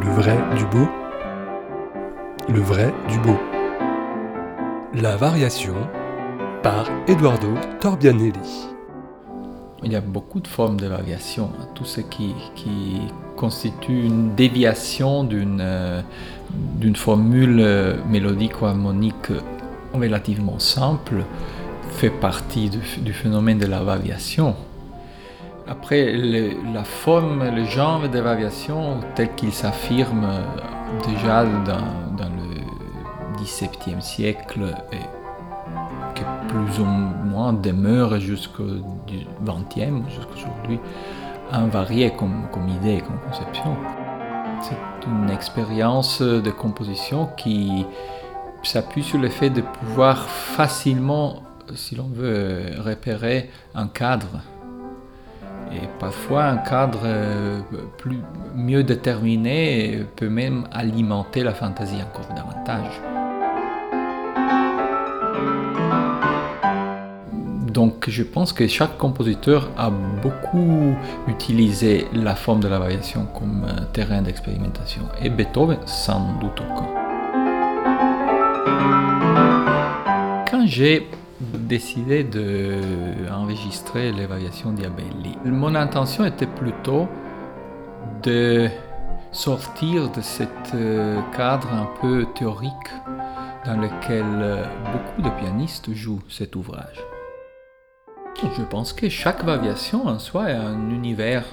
Le vrai du beau. Le vrai du beau. La variation par Eduardo Torbianelli. Il y a beaucoup de formes de variation. Tout ce qui, qui constitue une déviation d'une euh, formule euh, mélodique ou harmonique relativement simple fait partie du phénomène de la variation. Après, la forme, le genre de variation tel qu'il s'affirme euh, déjà dans, dans le XVIIe siècle et qui plus ou moins demeure jusqu'au XXe, jusqu'aujourd'hui, invarié comme, comme idée, comme conception. C'est une expérience de composition qui s'appuie sur le fait de pouvoir facilement, si l'on veut, repérer un cadre. Et parfois, un cadre plus, mieux déterminé peut même alimenter la fantaisie encore davantage. Donc je pense que chaque compositeur a beaucoup utilisé la forme de la variation comme euh, terrain d'expérimentation. Et Beethoven, sans doute aucun. Quand j'ai décidé d'enregistrer les variations Diabelli, mon intention était plutôt de sortir de ce euh, cadre un peu théorique dans lequel euh, beaucoup de pianistes jouent cet ouvrage. Je pense que chaque variation en soi est un univers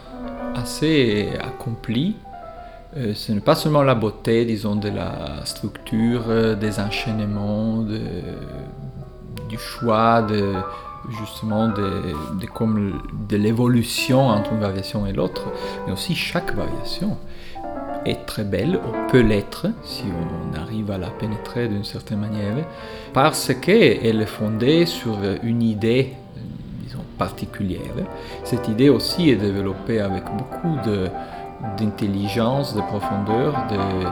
assez accompli. Euh, ce n'est pas seulement la beauté, disons, de la structure, des enchaînements, du choix, de, justement de, de, comme de l'évolution entre une variation et l'autre, mais aussi chaque variation est très belle, ou peut l'être, si on arrive à la pénétrer d'une certaine manière, parce qu'elle est fondée sur une idée particulière. Cette idée aussi est développée avec beaucoup d'intelligence, de, profondeur, de,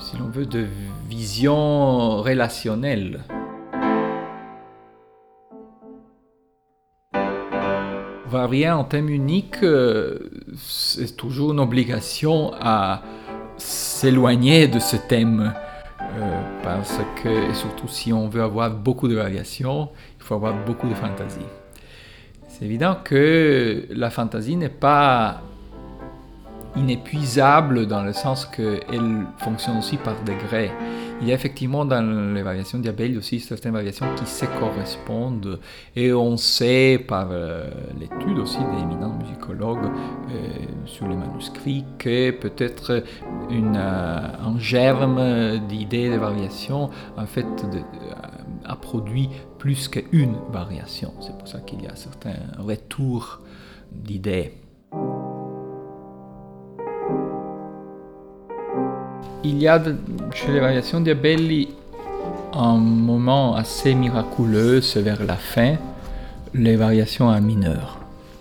si l'on veut, de vision relationnelle. Varier en thème unique, euh, c'est toujours une obligation à s'éloigner de ce thème. Euh, parce que, surtout si on veut avoir beaucoup de variations, il faut avoir beaucoup de fantaisie. C'est évident que la fantaisie n'est pas inépuisable dans le sens qu'elle fonctionne aussi par degrés. Il y a effectivement dans les variations diabètiques aussi certaines variations qui se correspondent et on sait par euh, l'étude aussi des éminents musicologues euh, sur les manuscrits que peut-être euh, un germe d'idées de variations en fait a produit plus qu'une variation. C'est pour ça qu'il y a certains retours d'idées. Il y a chez les variations Diabelli un moment assez miraculeux, c'est vers la fin, les variations en mineur.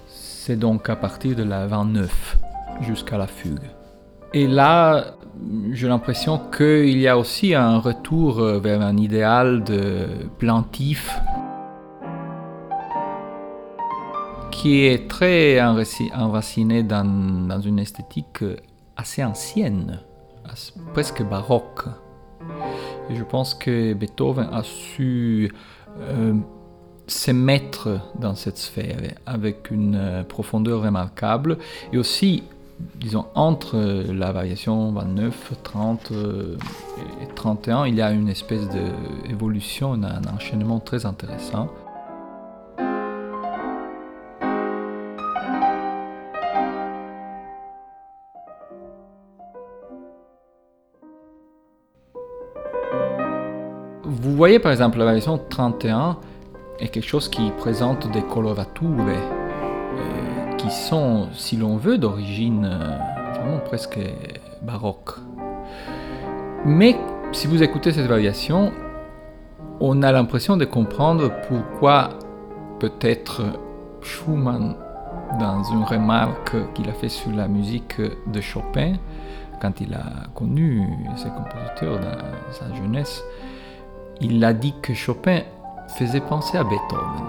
C'est donc à partir de la 29 jusqu'à la fugue. Et là, j'ai l'impression qu'il y a aussi un retour euh, vers un idéal de plantif qui est très enraciné dans, dans une esthétique assez ancienne, presque baroque. Je pense que Beethoven a su euh, se mettre dans cette sphère avec une euh, profondeur remarquable et aussi disons, entre la variation 29, 30 euh, et 31, il y a une espèce d'évolution, un enchaînement très intéressant. Voyez par exemple la variation 31 est quelque chose qui présente des colorature qui sont, si l'on veut, d'origine euh, vraiment presque baroque. Mais si vous écoutez cette variation, on a l'impression de comprendre pourquoi peut-être Schumann, dans une remarque qu'il a fait sur la musique de Chopin, quand il a connu ses compositeurs dans sa jeunesse, il a dit que Chopin faisait penser à Beethoven.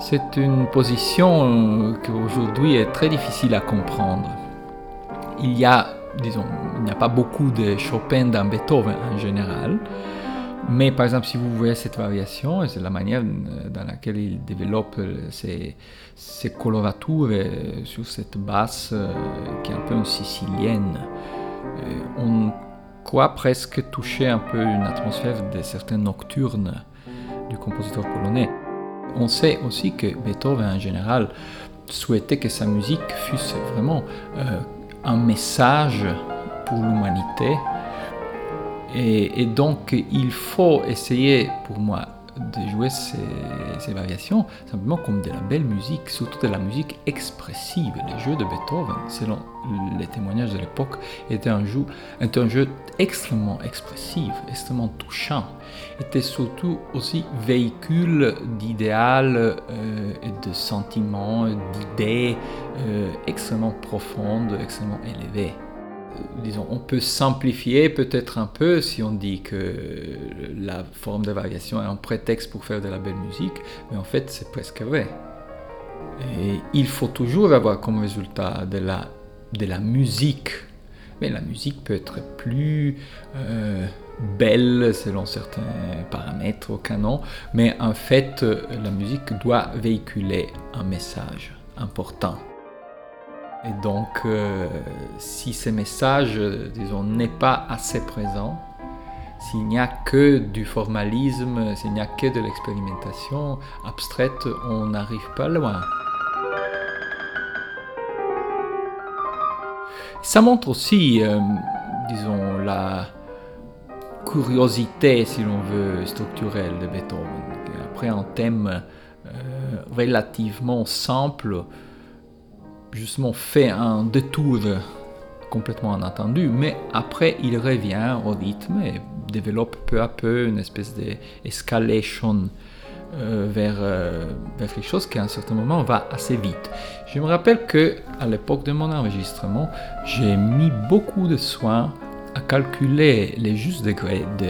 C'est une position euh, qui aujourd'hui est très difficile à comprendre. Il y a disons, il n'y a pas beaucoup de Chopin dans Beethoven en général. Mais par exemple, si vous voyez cette variation, c'est la manière dans laquelle il développe ses, ses coloratures sur cette basse qui est un peu sicilienne. On croit presque toucher un peu une atmosphère de certains nocturnes du compositeur polonais. On sait aussi que Beethoven en général souhaitait que sa musique fût vraiment euh, un message pour l'humanité. Et, donc il faut essayer pour moi de jouer ces, variations simplement comme de la belle musique, surtout de la musique expressive. Les jeux de Beethoven, selon les témoignages de l'époque, étaient un jeu, un jeu extrêmement expressif, extrêmement touchant, était surtout aussi véhicule d'idéal euh, de sentiments, d'idées euh, extrêmement profondes, extrêmement élevées disons, on peut simplifier peut-être un peu si on dit que la forme de variation est un prétexte pour faire de la belle musique, mais en fait c'est presque vrai. Et il faut toujours avoir comme résultat de la, musique, mais la musique peut être plus euh, belle selon certains paramètres au canon, mais en fait la musique doit véhiculer un message important. Et donc, euh, si ce message, disons, n'est pas assez présent, s'il n'y a que du formalisme, s'il n'y a que de l'expérimentation abstraite, on n'arrive pas loin. Ça montre aussi, euh, disons, la curiosité, si l'on veut, structurelle de Beethoven. Après un thème euh, relativement simple, justement fait un détour complètement inattendu, mais après il revient au rythme et développe peu à peu une espèce d'escalation euh, vers, euh, vers quelque chose qui à un certain moment va assez vite. Je me rappelle que à l'époque de mon enregistrement, j'ai mis beaucoup de soin à calculer les justes degrés de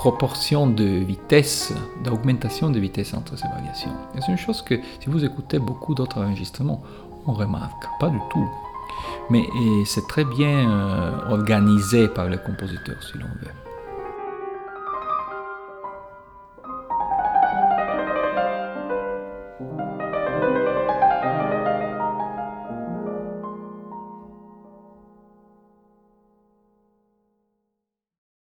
proportion de vitesse, d'augmentation de vitesse entre ces variations. c'est une chose que si vous écoutez beaucoup d'autres enregistrements, on remarque pas du tout. Mais c'est très bien euh, organisé par le compositeur, si l'on veut.